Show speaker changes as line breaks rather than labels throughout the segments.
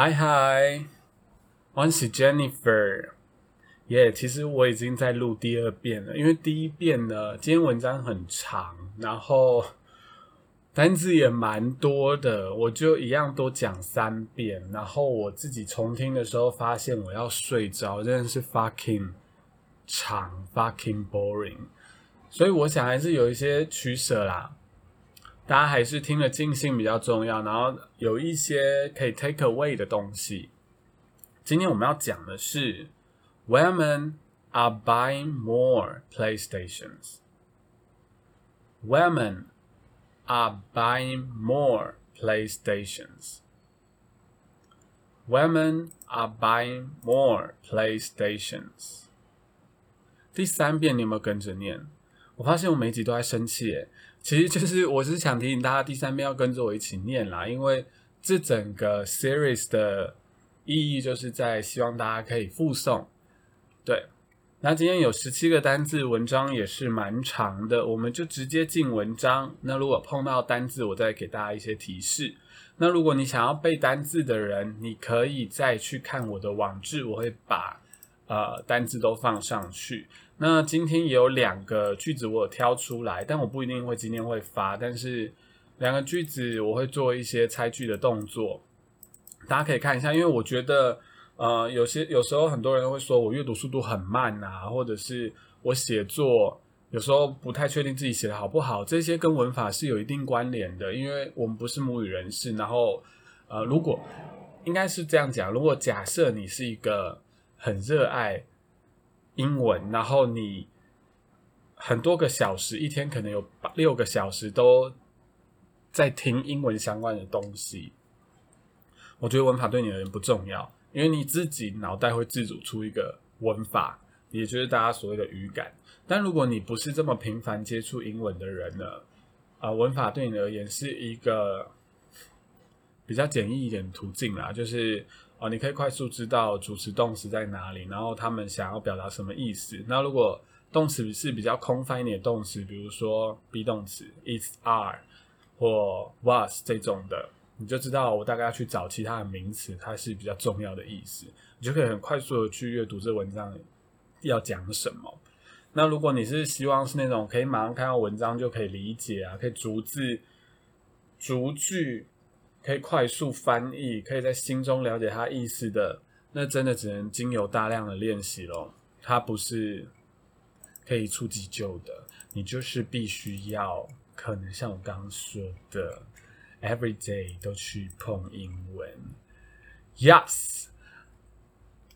嗨嗨，我是 Jennifer。耶，其实我已经在录第二遍了，因为第一遍呢，今天文章很长，然后单字也蛮多的，我就一样多讲三遍。然后我自己重听的时候，发现我要睡着，真的是 fucking 长，fucking boring。所以我想还是有一些取舍啦。大家还是听了尽兴比较重要，然后有一些可以 take away 的东西。今天我们要讲的是，women are buying more PlayStations. Women are buying more PlayStations. Women are buying more PlayStations. 第三遍你有没有跟着念？我发现我每集都在生气，诶，其实就是我是想提醒大家，第三遍要跟着我一起念啦，因为这整个 series 的意义就是在希望大家可以复诵。对，那今天有十七个单字，文章也是蛮长的，我们就直接进文章。那如果碰到单字，我再给大家一些提示。那如果你想要背单字的人，你可以再去看我的网志，我会把呃单字都放上去。那今天也有两个句子我有挑出来，但我不一定会今天会发，但是两个句子我会做一些猜句的动作，大家可以看一下，因为我觉得呃有些有时候很多人会说我阅读速度很慢啊，或者是我写作有时候不太确定自己写的好不好，这些跟文法是有一定关联的，因为我们不是母语人士，然后呃如果应该是这样讲，如果假设你是一个很热爱。英文，然后你很多个小时，一天可能有六个小时都在听英文相关的东西。我觉得文法对你而言不重要，因为你自己脑袋会自主出一个文法，也就是大家所谓的语感。但如果你不是这么频繁接触英文的人呢？啊，文法对你而言是一个比较简易一点途径啦，就是。哦，你可以快速知道主词动词在哪里，然后他们想要表达什么意思。那如果动词是比较空泛一点的动词，比如说 be 动词 is are 或 was 这种的，你就知道我大概要去找其他的名词，它是比较重要的意思，你就可以很快速的去阅读这文章要讲什么。那如果你是希望是那种可以马上看到文章就可以理解啊，可以逐字逐句。可以快速翻译，可以在心中了解它意思的，那真的只能经由大量的练习咯。它不是可以出急救的，你就是必须要可能像我刚刚说的，every day 都去碰英文。Yes，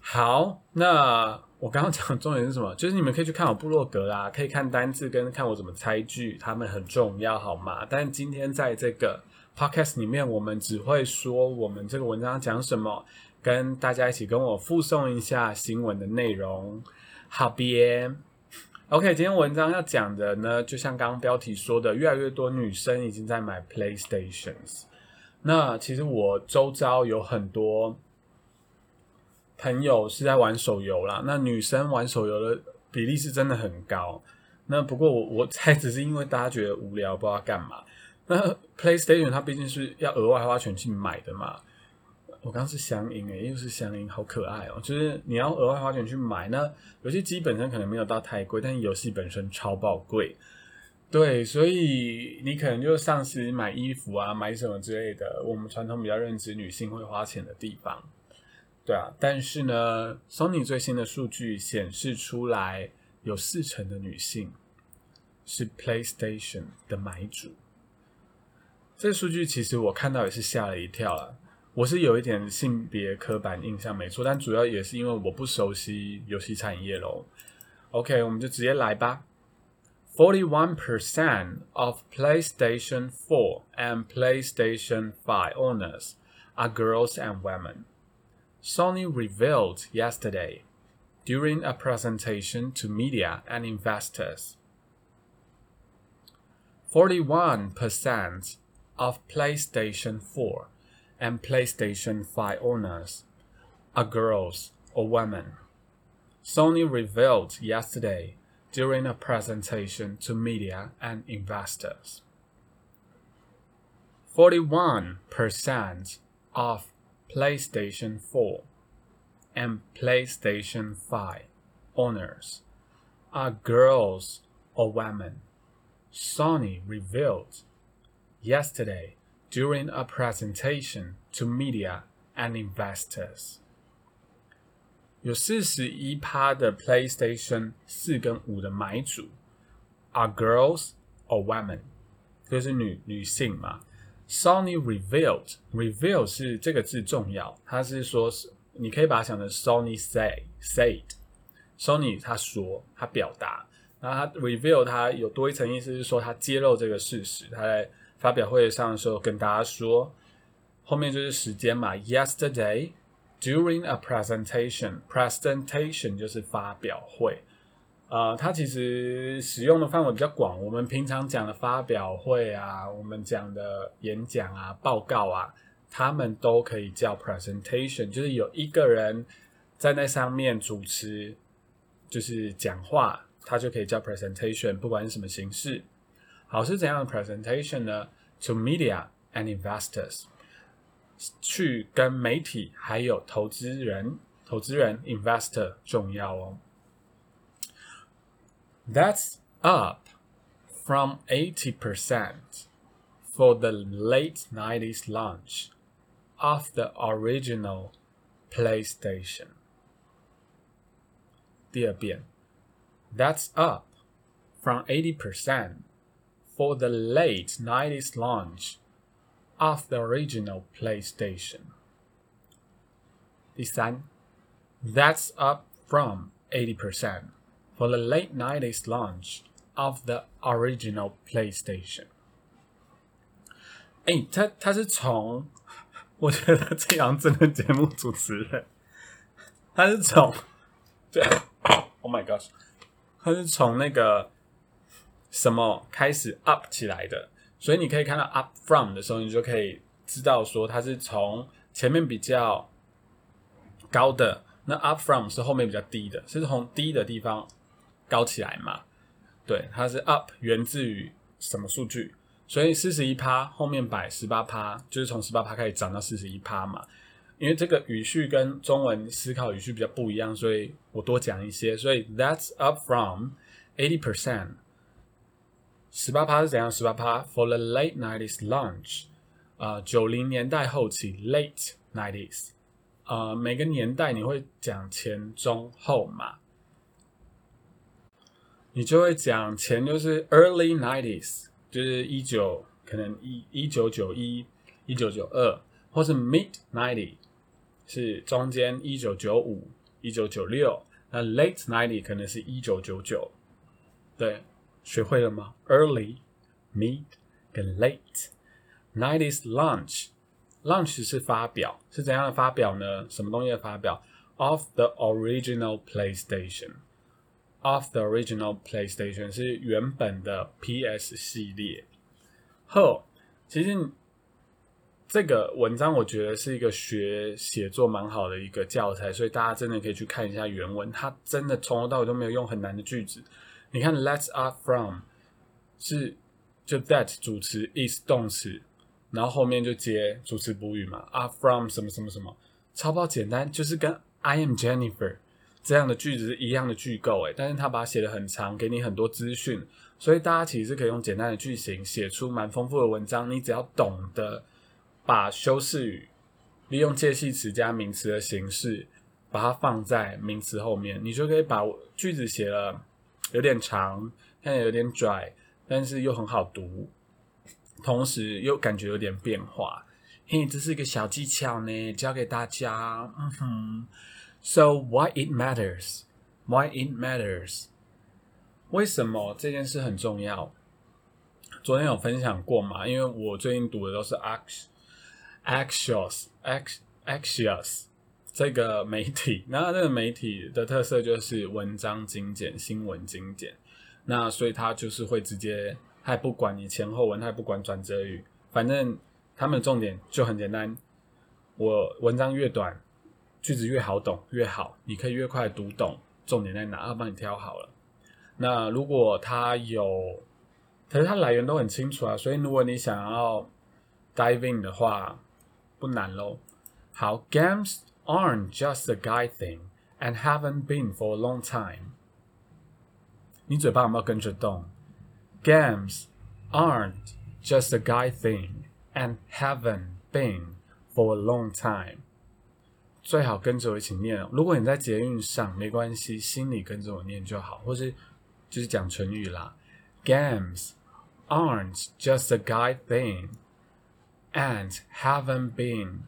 好，那我刚刚讲的重点是什么？就是你们可以去看我部落格啦，可以看单字跟看我怎么猜句，他们很重要，好吗？但今天在这个。Podcast 里面，我们只会说我们这个文章讲什么，跟大家一起跟我附送一下新闻的内容。好边，OK，今天文章要讲的呢，就像刚刚标题说的，越来越多女生已经在买 PlayStations。那其实我周遭有很多朋友是在玩手游啦，那女生玩手游的比例是真的很高。那不过我我猜只是因为大家觉得无聊，不知道干嘛。那 PlayStation 它毕竟是要额外花钱去买的嘛。我刚是香音诶，又是香音，好可爱哦！就是你要额外花钱去买，那游戏机本身可能没有到太贵，但游戏本身超爆贵。对，所以你可能就丧失买衣服啊、买什么之类的，我们传统比较认知女性会花钱的地方。对啊，但是呢，Sony 最新的数据显示出来，有四成的女性是 PlayStation 的买主。这数据其实我看到也是吓了一跳了。我是有一点性别刻板印象，没错，但主要也是因为我不熟悉游戏产业喽。OK，我们就直接来吧。Forty-one percent of PlayStation Four and PlayStation Five owners are girls and women. Sony revealed yesterday during a presentation to media and investors. Forty-one percent of PlayStation 4 and PlayStation 5 owners are girls or women. Sony revealed yesterday during a presentation to media and investors. 41% of PlayStation 4 and PlayStation 5 owners are girls or women, Sony revealed yesterday during a presentation to media and investors. 有四十一趴的 PlayStation 四跟五的买主 are girls or women，就是女女性嘛。 Sony revealed reveal 是这个字重要，它是说你可以把它想成 Sony say said。Sony 他说他表达，然后他 reveal 他有多一层意思是说他揭露这个事实，他在发表会上的时候跟大家说，后面就是时间嘛，yesterday during a presentation，presentation 就是发表会。呃，它其实使用的范围比较广。我们平常讲的发表会啊，我们讲的演讲啊、报告啊，他们都可以叫 presentation，就是有一个人在那上面主持，就是讲话，它就可以叫 presentation，不管是什么形式。好，是怎样的 presentation 呢？To media and investors，去跟媒体还有投资人，投资人 investor 重要哦。That's up from 80% for the late 90s launch of the original PlayStation. 第二遍, that's up from 80% for the late 90s launch of the original PlayStation. 第三, that's up from 80% For the late 90s launch of the original PlayStation。哎，他他是从，我觉得这样真的节目主持人，他是从，对，Oh my gosh，他是从那个什么开始 up 起来的，所以你可以看到 up from 的时候，你就可以知道说它是从前面比较高的，那 up from 是后面比较低的，是从低的地方。高起来嘛？对，它是 up 源自于什么数据？所以四十一趴后面摆十八趴，就是从十八趴开始涨到四十一趴嘛。因为这个语序跟中文思考语序比较不一样，所以我多讲一些。所以 that's up from eighty percent。十八趴是怎样？十八趴 for the late nineties launch，啊，九零年代后期 late nineties，啊，每个年代你会讲前中后嘛？你就会讲前就是 early nineties，就是一九可能一一九九一、一九九二，或是 mid ninety 是中间一九九五、一九九六，那 late ninety 可能是一九九九。对，学会了吗？early、mid 跟 late nineties launch，launch 是发表，是怎样的发表呢？什么东西的发表？Of the original PlayStation。Of the original PlayStation 是原本的 PS 系列。呵，其实这个文章我觉得是一个学写作蛮好的一个教材，所以大家真的可以去看一下原文。它真的从头到尾都没有用很难的句子。你看，Let's up from 是就 that 主词 is 动词，然后后面就接主词补语嘛。Up from 什么什么什么，超爆简单，就是跟 I am Jennifer。这样的句子是一样的句构，诶，但是他把它写的很长，给你很多资讯，所以大家其实可以用简单的句型写出蛮丰富的文章。你只要懂得把修饰语利用介系词加名词的形式，把它放在名词后面，你就可以把句子写了有点长，看起来有点拽，但是又很好读，同时又感觉有点变化。嘿，这是一个小技巧呢，教给大家。嗯哼。So why it matters? Why it matters? 为什么这件事很重要？昨天有分享过嘛？因为我最近读的都是 Ax Axios Ax Axios 这个媒体，那这个媒体的特色就是文章精简、新闻精简。那所以它就是会直接，它也不管你前后文，它也不管转折语，反正他们的重点就很简单。我文章越短。句子越好懂越好，你可以越快读懂重点在哪，要帮你挑好了。那如果它有，可是它来源都很清楚啊，所以如果你想要 diving 的话，不难喽。好，games aren't just a guy thing and haven't been for a long time。你嘴巴有没有跟着动？Games aren't just a guy thing and haven't been for a long time。最好跟着我一起念。如果你在捷运上，没关系，心里跟着我念就好，或是就是讲成语啦。Games aren't just a guy thing and haven't been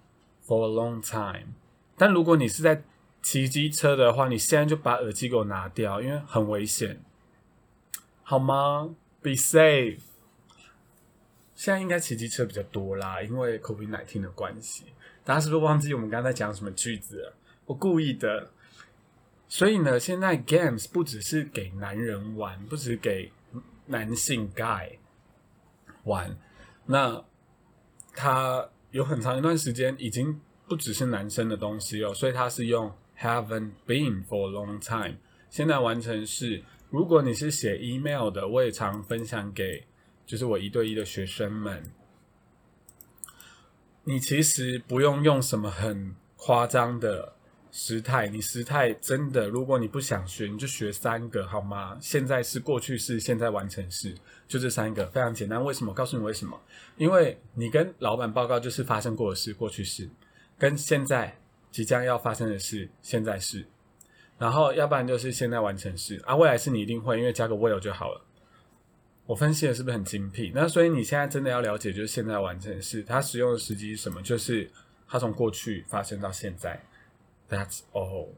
for a long time。但如果你是在骑机车的话，你现在就把耳机给我拿掉，因为很危险。好吗？Be safe。现在应该骑机车比较多啦，因为 COVID nineteen 的关系。大家是不是忘记我们刚才讲什么句子？我故意的。所以呢，现在 games 不只是给男人玩，不只是给男性 guy 玩。那它有很长一段时间已经不只是男生的东西哦，所以它是用 haven't been for a long time。现在完成式。如果你是写 email 的，我也常分享给就是我一对一的学生们。你其实不用用什么很夸张的时态，你时态真的，如果你不想学，你就学三个好吗？现在是过去式，现在完成式，就这三个，非常简单。为什么？告诉你为什么？因为你跟老板报告就是发生过的事，过去式，跟现在即将要发生的事，现在是。然后，要不然就是现在完成式啊，未来式你一定会，因为加个 will 就好了。我分析的是不是很精辟？那所以你现在真的要了解，就是现在完成式它使用的时机是什么？就是它从过去发生到现在，That's all。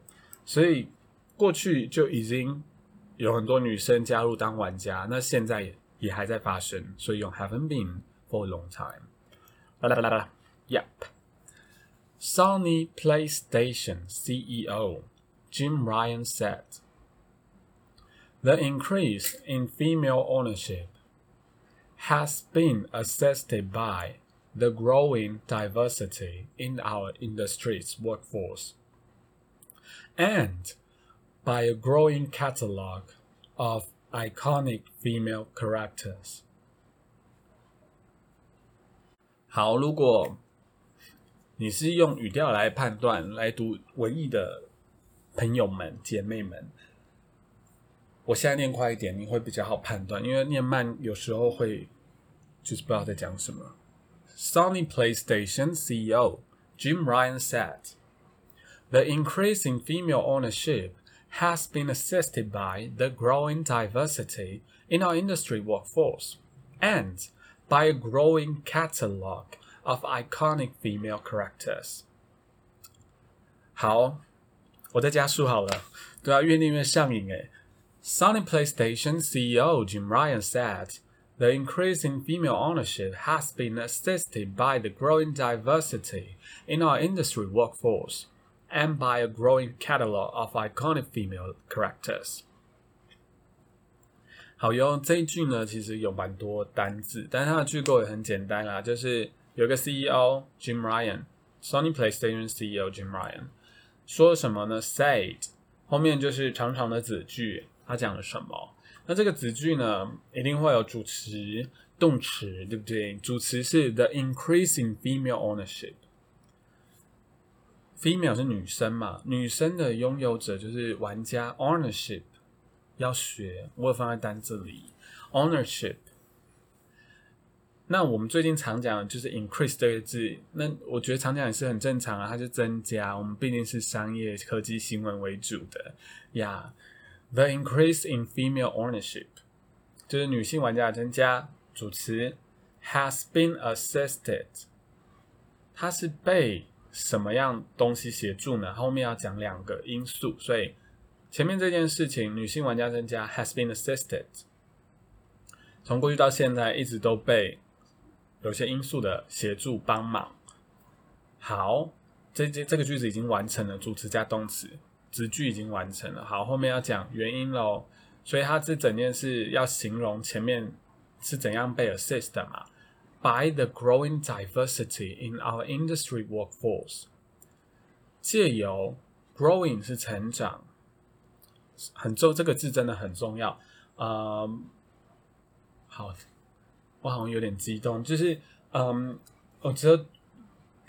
所以过去就已经有很多女生加入当玩家，那现在也还在发生，所以用 haven't been for a long time。啦啦啦啦，Yep。Sony PlayStation CEO。Jim Ryan said. The increase in female ownership has been assisted by the growing diversity in our industry's workforce and by a growing catalog of iconic female characters. 好，如果你是用语调来判断、来读文艺的朋友们、姐妹们， 我现在念快一点，你会比较好判断，因为念慢有时候会就是不知道在讲什么。Sony PlayStation CEO Jim Ryan said, "The increase in female ownership has been assisted by the growing diversity in our industry workforce and by a growing catalog of iconic female characters." 好。我在加速好了，对啊，越念越上瘾诶。 Sony PlayStation CEO Jim Ryan said, "The increase in female ownership has been assisted by the growing diversity in our industry workforce and by a growing catalog of iconic female characters." 好用这一句呢，其实有蛮多单字，但是它的句构也很简单啦，就是有个 CEO Jim Ryan，Sony PlayStation CEO Jim Ryan。说什么呢？Said 后面就是长长的子句， 他讲了什么？那这个子句呢，一定会有主词、动词，对不对？主词是 the increasing female ownership。female 是女生嘛？女生的拥有者就是玩家 ownership。要学，我放在单字里 ownership。那我们最近常讲的就是 increase 这个字，那我觉得常讲也是很正常啊，它是增加。我们毕竟是商业科技新闻为主的呀。The increase in female ownership 就是女性玩家的增加。主词 has been assisted，它是被什么样东西协助呢？后面要讲两个因素，所以前面这件事情女性玩家增加 has been assisted，从过去到现在一直都被。有些因素的协助帮忙。好，这这这个句子已经完成了，主词加动词，词句已经完成了。好，后面要讲原因喽。所以它这整件事要形容前面是怎样被 assist 的嘛？By the growing diversity in our industry workforce，借由 growing 是成长，很重这个字真的很重要。嗯，好。我好像有点激动，就是，嗯，我觉得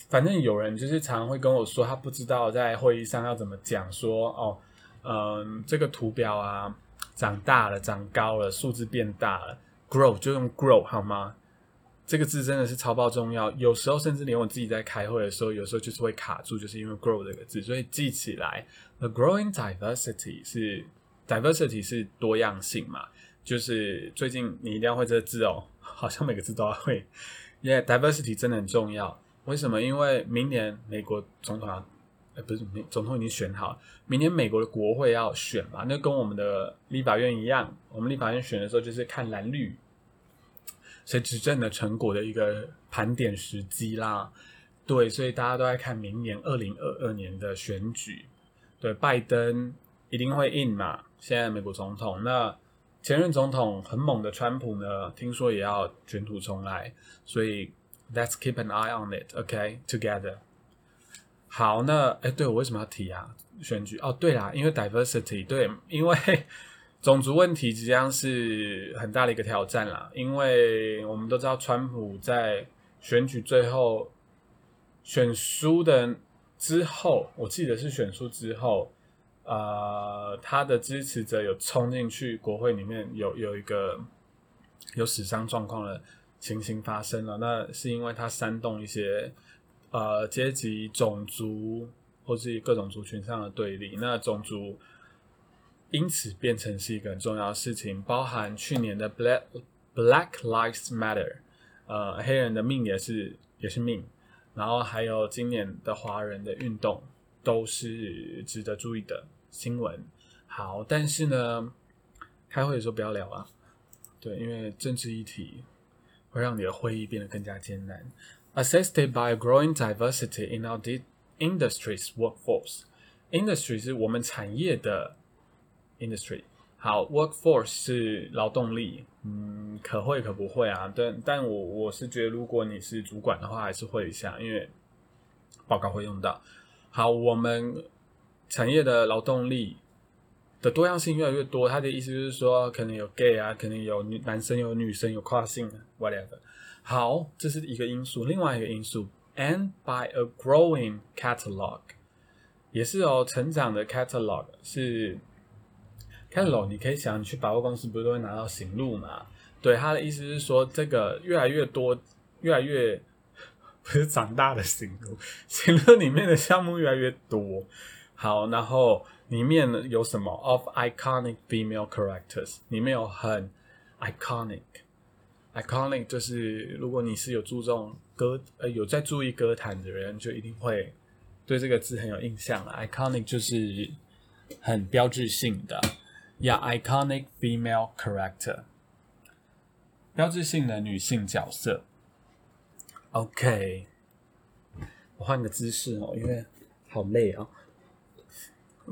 反正有人就是常常会跟我说，他不知道在会议上要怎么讲，说哦，嗯，这个图表啊长大了，长高了，数字变大了，grow 就用 grow 好吗？这个字真的是超爆重要，有时候甚至连我自己在开会的时候，有时候就是会卡住，就是因为 grow 这个字，所以记起来，the growing diversity 是 diversity 是多样性嘛，就是最近你一定要会这个字哦，好像每个字都要会，因为 diversity 真的很重要。为什么？因为明年美国总统要，呃，不是，总统已经选好，明年美国的国会要选嘛，那跟我们的立法院一样，我们立法院选的时候就是看蓝绿。谁执政的成果的一个盘点时机啦，对，所以大家都在看明年二零二二年的选举，对，拜登一定会赢嘛，现在美国总统，那前任总统很猛的川普呢，听说也要卷土重来，所以 let's keep an eye on it，OK，together。好，那哎，对我为什么要提啊？选举哦，对啦，因为 diversity，对，因为。种族问题即将是很大的一个挑战啦，因为我们都知道，川普在选举最后选输的之后，我记得是选输之后，呃，他的支持者有冲进去国会里面，有有一个有死伤状况的情形发生了。那是因为他煽动一些呃阶级、种族或是各种族群上的对立。那种族。因此变成是一个很重要的事情，包含去年的 Black Black Lives Matter，呃，黑人的命也是也是命，然后还有今年的华人的运动都是值得注意的新闻。好，但是呢，开会的时候不要聊啊，对，因为政治议题会让你的会议变得更加艰难。Assisted by a growing diversity in our d industry's workforce，industry 是我们产业的。Industry 好，workforce 是劳动力，嗯，可会可不会啊？但但我我是觉得，如果你是主管的话，还是会一下，因为报告会用到。好，我们产业的劳动力的多样性越来越多，他的意思就是说，可能有 gay 啊，可能有女男生，有女生，有跨性，whatever。好，这是一个因素，另外一个因素，and by a growing catalog，也是哦，成长的 catalog 是。catalog，你可以想，你去百货公司不是都会拿到行路嘛？对，他的意思是说，这个越来越多，越来越 不是长大的行路，行路里面的项目越来越多。好，然后里面有什么？Of iconic female characters，里面有很 iconic，iconic 就是如果你是有注重歌呃有在注意歌坛的人，就一定会对这个字很有印象了。iconic 就是很标志性的。Yeah, iconic female character，标志性的女性角色。OK，我换个姿势哦，因为好累啊。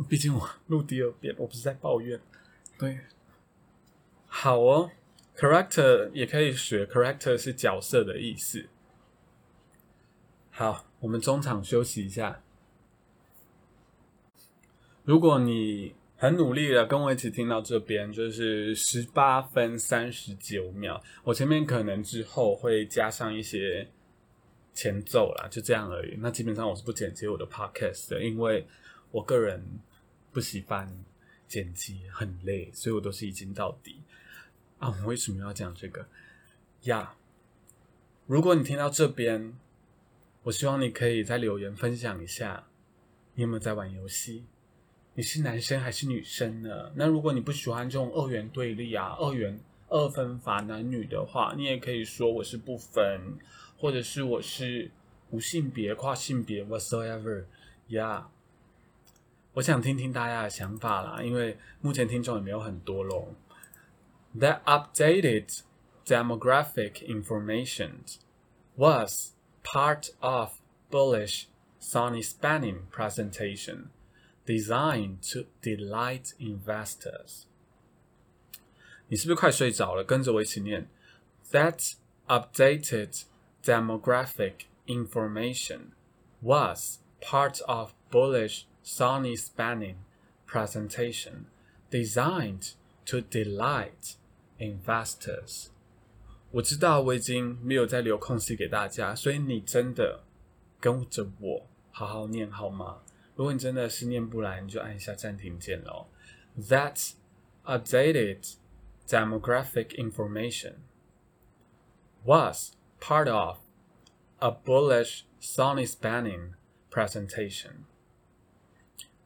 毕竟我录第二遍，我不是在抱怨。对，好哦，character 也可以学，character 是角色的意思。好，我们中场休息一下。如果你很努力的跟我一起听到这边，就是十八分三十九秒。我前面可能之后会加上一些前奏啦，就这样而已。那基本上我是不剪辑我的 podcast 的，因为我个人不喜欢剪辑，很累，所以我都是一镜到底。啊，我为什么要讲这个呀？如果你听到这边，我希望你可以在留言分享一下，你有没有在玩游戏？你是男生还是女生呢？那如果你不喜欢这种二元对立啊、二元二分法男女的话，你也可以说我是不分，或者是我是无性别、跨性别，whatsoever 呀。我想听听大家的想法啦，因为目前听众也没有很多咯。That updated demographic information was part of bullish Sony Spanning presentation. Designed to delight investors。你是不是快睡着了？跟着我一起念。That updated demographic information was part of bullish Sony Spanning presentation designed to delight investors。我知道我已经没有再留空隙给大家，所以你真的 跟着我好好念好吗？如果你真的是念不来，你就按一下暂停键喽。That's updated demographic information was part of a bullish Sony spanning presentation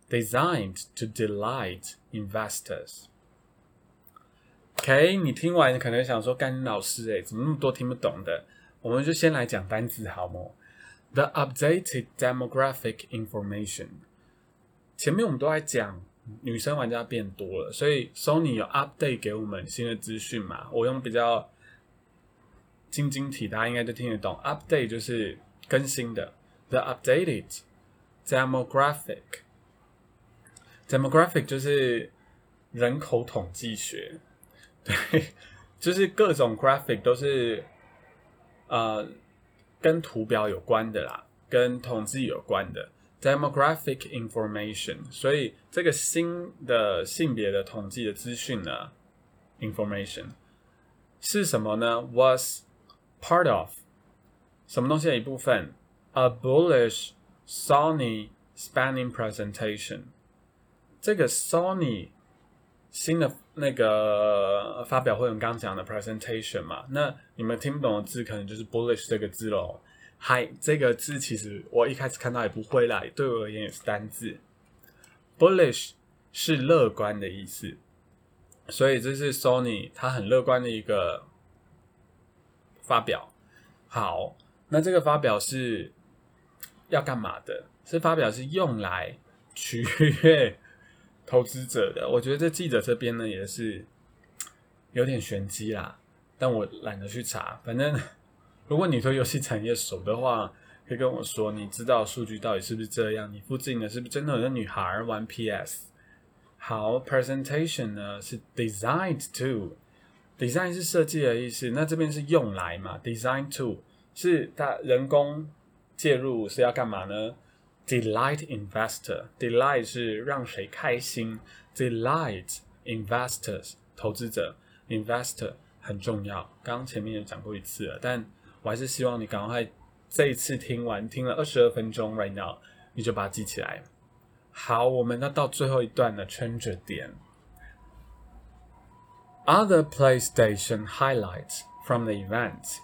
Designed to delight investors. OK，你听完可能想说，干老师诶，怎么那么多听不懂的？我们就先来讲单词好吗？The updated demographic information，前面我们都在讲女生玩家变多了，所以 Sony 有 update 给我们新的资讯嘛？我用比较晶晶体，大家应该都听得懂。Update 就是更新的。The updated demographic. Demographic 就是人口统计学。对，就是各种 graphic 都是呃跟图表有关的啦，跟统计有关的 demographic information。所以这个新的性别的统计的资讯呢，information 是什么呢？Was part of 什么东西的一部分？A bullish Sony spanning presentation。这个 Sony 新的那个发表会，我们刚刚讲的 presentation 嘛，那你们听不懂的字，可能就是 bullish 这个字喽。嗨，这个字其实我一开始看到也不会啦，对我而言也是单字。bullish 是乐观的意思，所以这是 Sony 它很乐观的一个发表。好，那这个发表是要干嘛的？是发表是用来取悦。投资者的，我觉得这记者这边呢也是有点玄机啦，但我懒得去查。反正 如果你对游戏产业熟的话，可以跟我说，你知道数据到底是不是这样？你附近的是不是真的有个女孩玩 PS？好，presentation 呢是 designed to，design 是设计的意思，那这边是用来嘛？design to 是它人工介入是要干嘛呢 ？Delight investor, delight 是让谁开心，delight investors 投资者，investor 很重要。刚刚前面也讲过一次了，但我还是希望你赶快这一次听完，听了二十二分钟，right now 你就把它记起来。好，我们要到最后一段了，圈着点。Other PlayStation highlights from the event.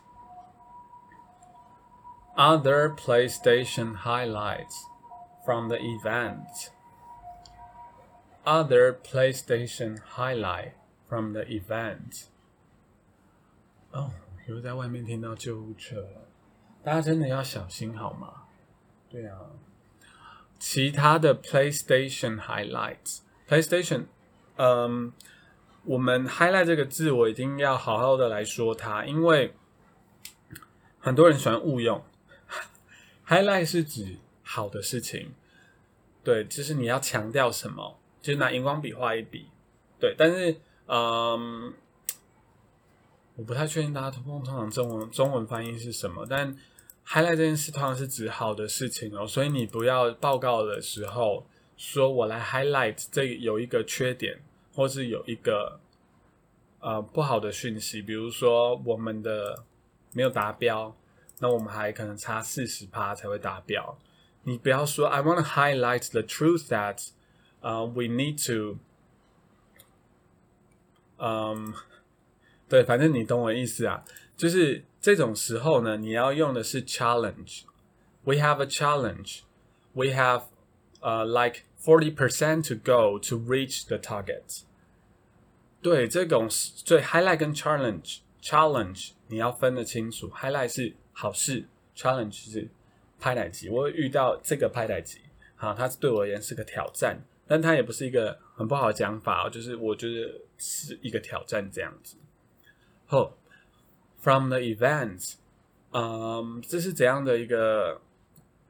Other PlayStation highlights From the event. Other PlayStation highlight from the event. 哦，又在外面听到救护车，大家真的要小心好吗？对啊，其他的 PlayStation highlights，PlayStation，嗯，我们 highlight 这个字，我一定要好好的来说它，因为很多人喜欢误用，highlight 是指。好的事情，对，就是你要强调什么，就是拿荧光笔画一笔，对。但是，嗯，我不太确定大家通通常中文中文翻译是什么，但 highlight 这件事通常是指好的事情哦，所以你不要报告的时候说我来 highlight 这有一个缺点，或是有一个呃不好的讯息，比如说我们的没有达标，那我们还可能差四十趴才会达标。你不要说 I want to highlight the truth that, uh, we need to，嗯，对，反正你懂我意思啊。就是这种时候呢，你要用的是 challenge。We have a challenge. We have, uh, like forty percent to go to reach the target. 对，这种对 highlight 跟 challenge，challenge 你要分得清楚。highlight 是好事，challenge 是。 拍奶机，我遇到这个拍奶机，好，它对我而言是个挑战，但它也不是一个很不好的讲法哦，就是我觉得是一个挑战这样子。后，from the events，嗯，这是怎样的一个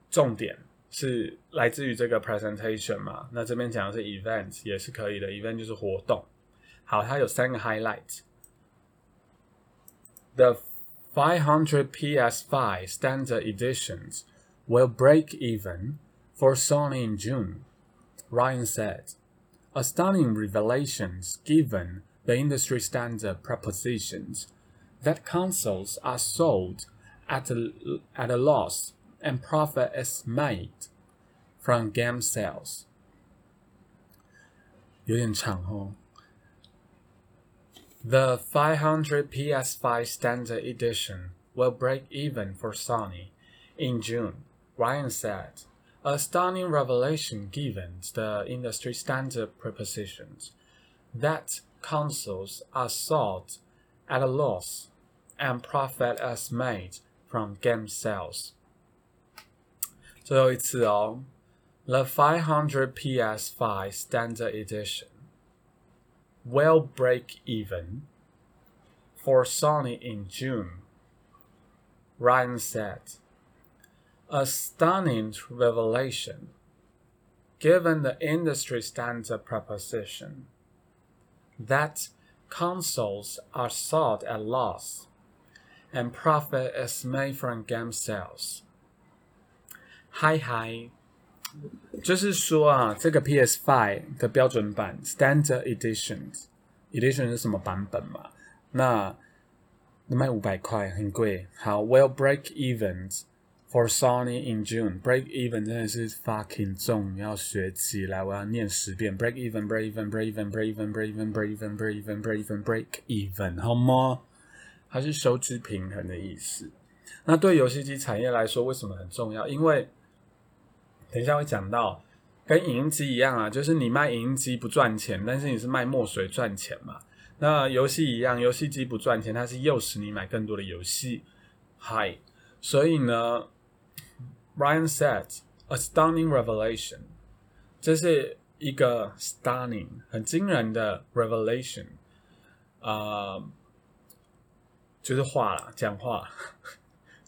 重点？是来自于这个 presentation 嘛？那这边讲的是 events 也是可以的，event 就是活动。好，它有三个 highlight。The 500 PS5 standard editions will break even for Sony in June, Ryan said. A stunning revelation given the industry standard propositions that consoles are sold at a, at a loss and profit is made from game sales。有点长哦。The 500 PS5 Standard Edition will break even for Sony in June, Ryan said. A stunning revelation given the industry standard propositions that consoles are sold at a loss and profit is made from game sales. 最后一次哦，The 500 PS5 Standard Edition will break even for Sony in June. Ryan said, a stunning revelation given the industry standard proposition that consoles are sold at loss and profit is made from game sales. 嗨嗨，就是说啊，这个 PS Five 的标准版 Standard Edition，Edition 是什么版本嘛？那卖五百块，很贵。好，Will break evens For Sony in June。Break even 真的是 fucking 重，要学起来。我要念十遍：break even，break even，break even，break even，break even，break even，break even，break even，break even，好吗？它是收支平衡的意思。那对游戏机产业来说，为什么很重要？因为等一下会讲到，跟影音机一样啊，就是你卖影音机不赚钱，但是你是卖墨水赚钱嘛。那游戏一样，游戏机不赚钱，它是诱使你买更多的游戏。Hi，所以呢 bryan said a stunning revelation，这是一个 stunning 很惊人的 revelation，啊，就是话啦，讲话，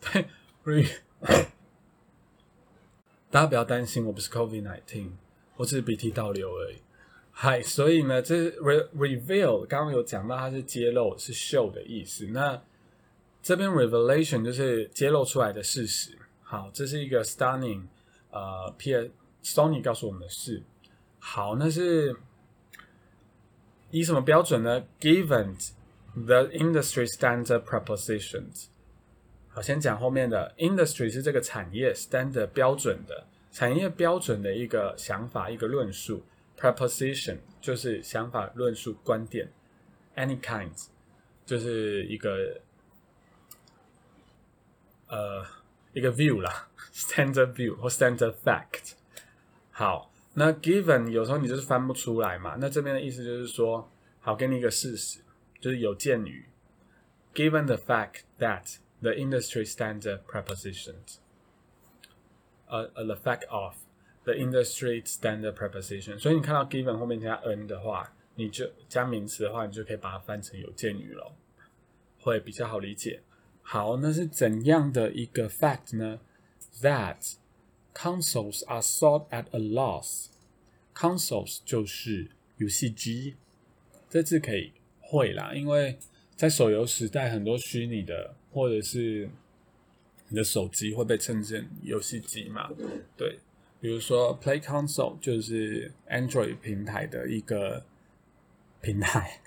对。大家不要担心，我不是 COVID nineteen，我只是鼻涕倒流而已。嗨，所以呢，这 re reveal 刚刚有讲到，它是揭露，是 show 的意思。那这边 revelation 就是揭露出来的事实。好，这是一个 stunning，呃，P Sony 告诉我们的事。好，那是以什么标准呢？Given the industry standard propositions。好，先讲后面的 industry 是这个产业 standard 标准的产业标准的一个想法，一个论述。Proposition 就是想法、论述、观点。Any kinds 就是一个呃一个 view 啦，standard view 或 standard fact。好，那 given 有时候你就是翻不出来嘛，那这边的意思就是说，好，给你一个事实，就是有鉴于 given the fact that the industry standard prepositions. Uh, the fact of the industry standard preposition。所以你看到 given 后面加 n 的话，你就加名词的话，你就可以把它翻成有鉴于了，会比较好理解。 好，那是怎样的一个 fact 呢？That consoles are sold at a loss. Consoles 就是游戏机，这字可以会啦，因为在手游时代，很多虚拟的或者是你的手机会被称成游戏机嘛？对，比如说 Play Console 就是 Android 平台的一个平台。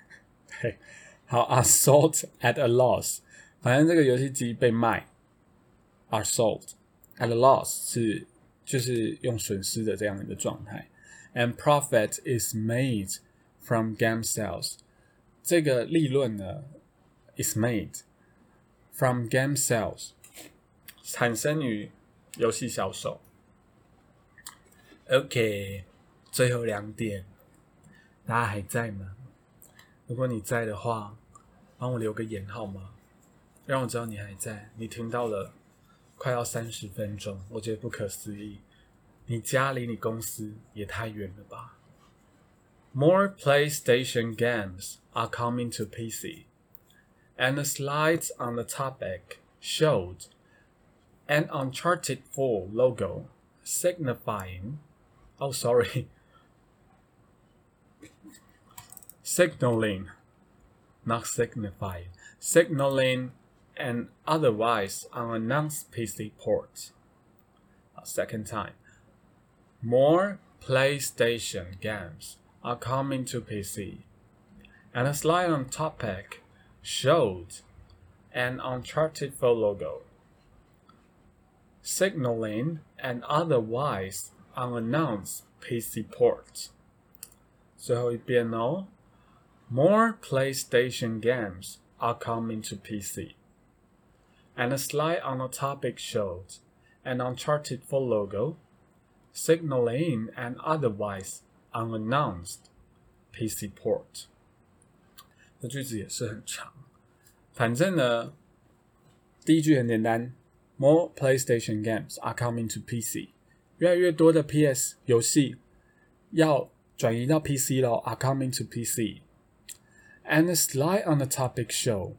对，好，are sold at a loss，反正这个游戏机被卖，are sold at a loss 是就是用损失的这样一个状态。And profit is made from game sales，这个利润呢？is made from game sales，产生于游戏销售。OK，最后两点，大家还在吗？如果你在的话，帮我留个言好吗？让我知道你还在。你听到了，快要三十分钟，我觉得不可思议。你家离你公司也太远了吧？More PlayStation games are coming to PC and the slides on the topic showed an Uncharted 4 logo signifying, oh sorry, signaling, not signifying, signaling an otherwise unannounced PC port. A second time. More PlayStation games are coming to PC, and a slide on topic showed an Uncharted 4 logo signaling an otherwise unannounced PC port. 最后一遍哦。More PlayStation games are coming to PC. And a slide on the topic showed an Uncharted 4 logo, signaling an otherwise unannounced PC port. 这句子也是很长，反正呢，第一句很简单，More PlayStation games are coming to PC，越来越多的 PS 游戏要转移到 PC 咯 a r e coming to PC。And a slide on the topic show，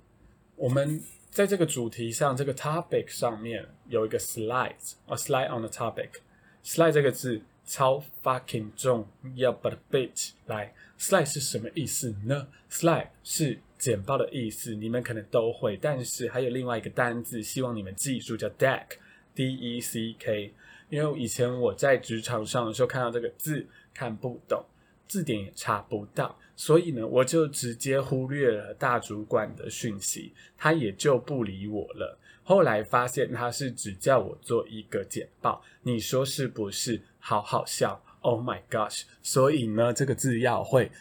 我们 在这个主题上，这个 topic 上面有一个 slide，a slide on the topic，slide 这个字超 fucking 重要，but bit 来。Slide 是什么意思呢？Slide 是简报的意思，你们可能都会，但是还有另外一个单字，希望你们记住，叫 deck，D E C K。因为以前我在职场上的时候看到这个字看不懂，字典也查不到，所以呢，我就直接忽略了大主管的讯息，他也就不理我了。后来发现他是只叫我做一个简报，你说是不是？好好笑。Oh my gosh！所以呢，这个字要会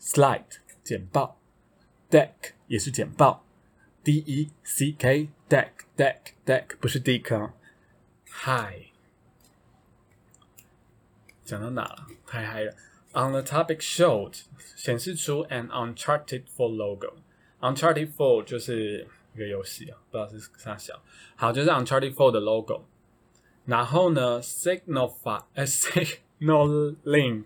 ，slide 简报，deck 也是简报，D E C K deck deck deck 不是 dick 哦。Hi，讲到哪了？太嗨了 ！On the topic showed 显示出 an Uncharted Four logo。Uncharted Four 就是一个游戏啊，不知道是啥小。好，就是 Uncharted Four 的 logo。然后呢，signify 呃 sig No link，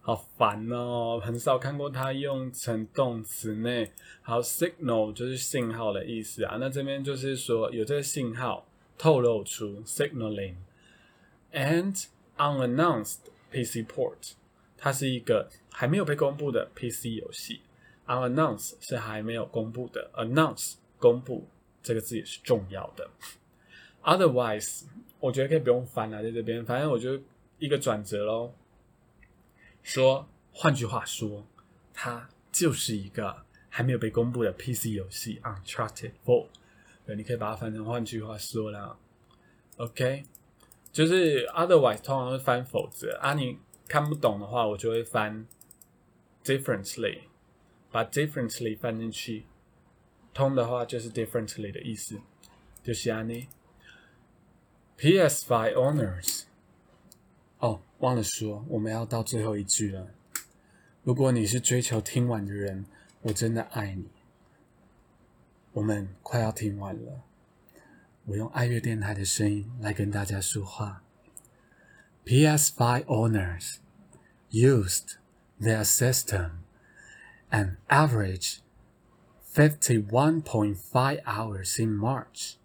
好烦哦，很少看过它用成动词呢。好，signal 就是信号的意思啊。那这边就是说有这个信号透露出 signaling，and unannounced PC port， 它是一个还没有被公布的 PC 游戏。，unannounce 是还没有公布的，announce 公布这个字也是重要的。Otherwise，我觉得可以不用翻了，在这边，反正我觉得。一个转折喽，说，换句话说，它就是一个还没有被公布的 PC 游戏《Uncharted Four》。对，你可以把它翻成换句话说啦。OK，就是 otherwise 通常会翻否则啊，你看不懂的话，我就会翻 differently，把 differently 翻进去，通的话就是 differently 的意思，就是安尼。PS5 owners。哦，忘了说，我们要到最后一句了。如果你是追求听完的人，我真的爱你。我们快要听完了，我用爱乐电台的声音来跟大家说话。PS5 owners used their system an average 51.5 hours in March,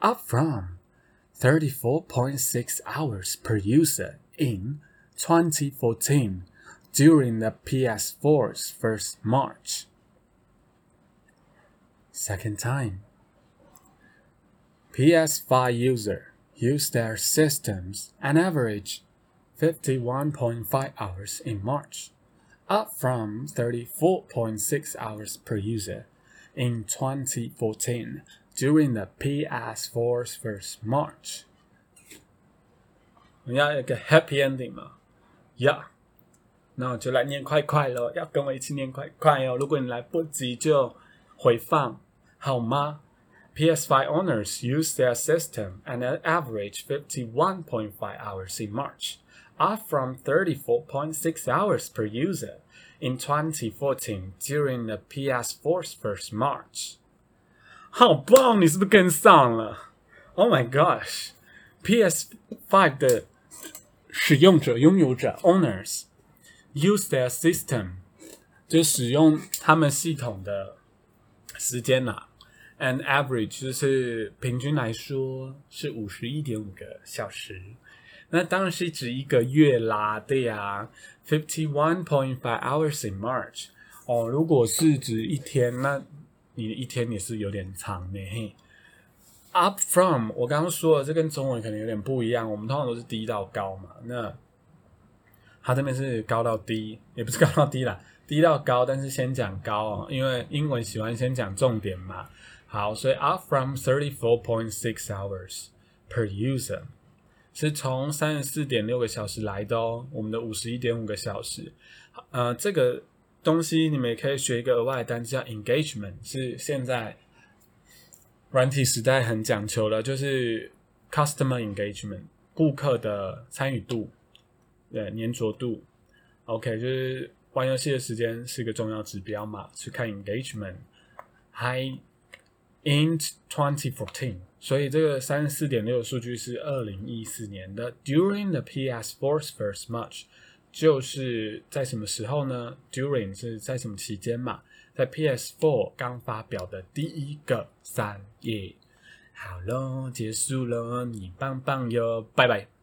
up from 34.6 hours per user in 2014 during the PS4's first March. Second time. PS5 user used their systems an average 51.5 hours in March, up from 34.6 hours per user in 2014 during the PS4's first March。你要有个 happy ending 嘛？Yeah，那我就来念快快喽，要跟我一起念快快哦。如果你来不及就回放好吗 ？PS5 owners use their system an average 51.5 hours in March, up from 34.6 hours per user in 2014 during the PS4's first March. 好棒！你是不是跟上了？Oh my gosh！PS Five 的使用者、拥有者 （owners） use their system 就使用他们系统的时间呐。 An average 就是平均来说是五十一点五个小时。那当然是指一个月啦，对呀。Fifty one point five hours in March。哦，如果是指一天，那你一天也是有点长的嘿。Up from，我刚刚说了，这跟中文可能有点不一样。我们通常都是低到高嘛，那它这边是高到低，也不是高到低啦，低到高，但是先讲高哦，因为英文喜欢先讲重点嘛。好，所以 up from thirty four point six hours per user，是从三十四点六个小时来的哦。我们的五十一点五个小时，呃，这个东西你们也可以学一个额外的单词叫 engagement，是现在软体时代很讲求的，就是 customer engagement，顾客的参与度，对，粘着度。OK，就是玩游戏的时间是一个重要指标嘛，去看 engagement，high。In twenty fourteen，所以这个三十四点六的数据是二零一四年的。During the PS Four's first March，就是在什么时候呢？During 是在什么期间嘛？在 PS Four 刚发表的第一个三页。好喽，结束了，你棒棒哟，拜拜。